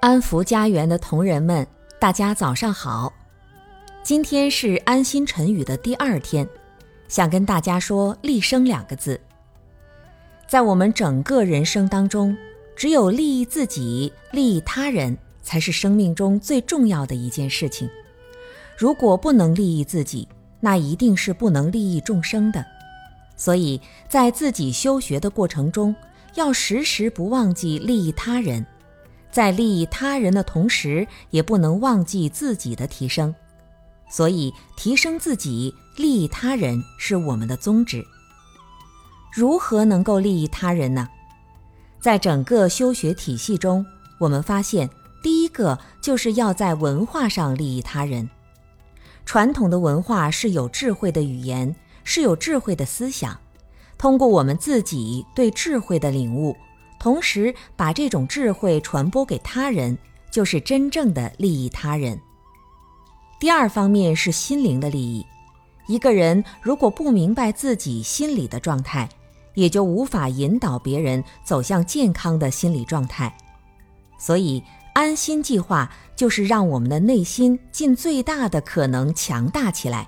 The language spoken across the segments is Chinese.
安福家园的同仁们，大家早上好。今天是安心晨语的第二天，想跟大家说“立生”两个字。在我们整个人生当中，只有利益自己、利益他人，才是生命中最重要的一件事情。如果不能利益自己，那一定是不能利益众生的。所以在自己修学的过程中，要时时不忘记利益他人。在利益他人的同时，也不能忘记自己的提升，所以提升自己、利益他人是我们的宗旨。如何能够利益他人呢？在整个修学体系中，我们发现，第一个就是要在文化上利益他人。传统的文化是有智慧的语言，是有智慧的思想，通过我们自己对智慧的领悟。同时，把这种智慧传播给他人，就是真正的利益他人。第二方面是心灵的利益。一个人如果不明白自己心理的状态，也就无法引导别人走向健康的心理状态。所以，安心计划就是让我们的内心尽最大的可能强大起来，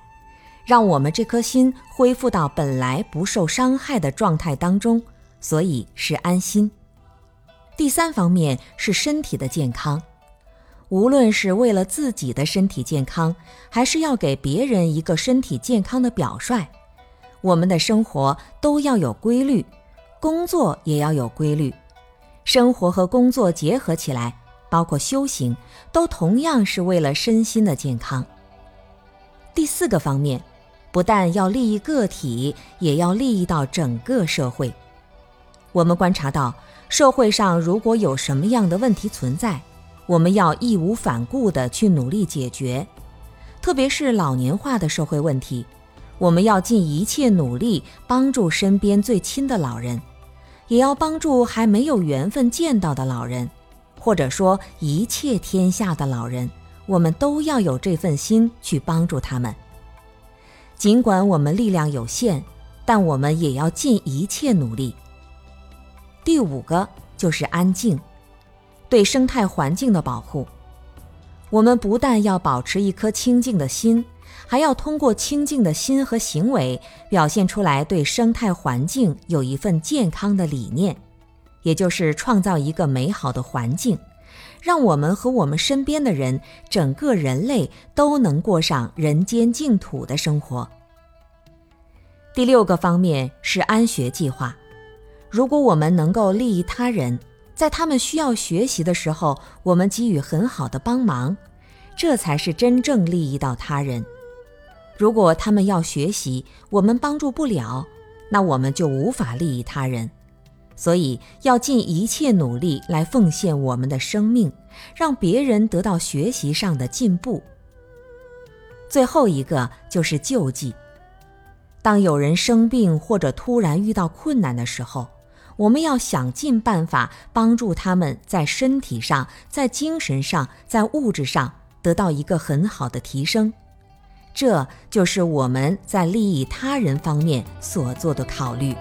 让我们这颗心恢复到本来不受伤害的状态当中。所以是安心。第三方面是身体的健康，无论是为了自己的身体健康，还是要给别人一个身体健康的表率，我们的生活都要有规律，工作也要有规律，生活和工作结合起来，包括修行，都同样是为了身心的健康。第四个方面，不但要利益个体，也要利益到整个社会。我们观察到。社会上如果有什么样的问题存在，我们要义无反顾地去努力解决。特别是老年化的社会问题，我们要尽一切努力帮助身边最亲的老人，也要帮助还没有缘分见到的老人，或者说一切天下的老人，我们都要有这份心去帮助他们。尽管我们力量有限，但我们也要尽一切努力。第五个就是安静，对生态环境的保护。我们不但要保持一颗清净的心，还要通过清净的心和行为，表现出来对生态环境有一份健康的理念，也就是创造一个美好的环境，让我们和我们身边的人，整个人类都能过上人间净土的生活。第六个方面是安学计划。如果我们能够利益他人，在他们需要学习的时候，我们给予很好的帮忙，这才是真正利益到他人。如果他们要学习，我们帮助不了，那我们就无法利益他人。所以要尽一切努力来奉献我们的生命，让别人得到学习上的进步。最后一个就是救济。当有人生病或者突然遇到困难的时候，我们要想尽办法帮助他们在身体上、在精神上、在物质上得到一个很好的提升，这就是我们在利益他人方面所做的考虑。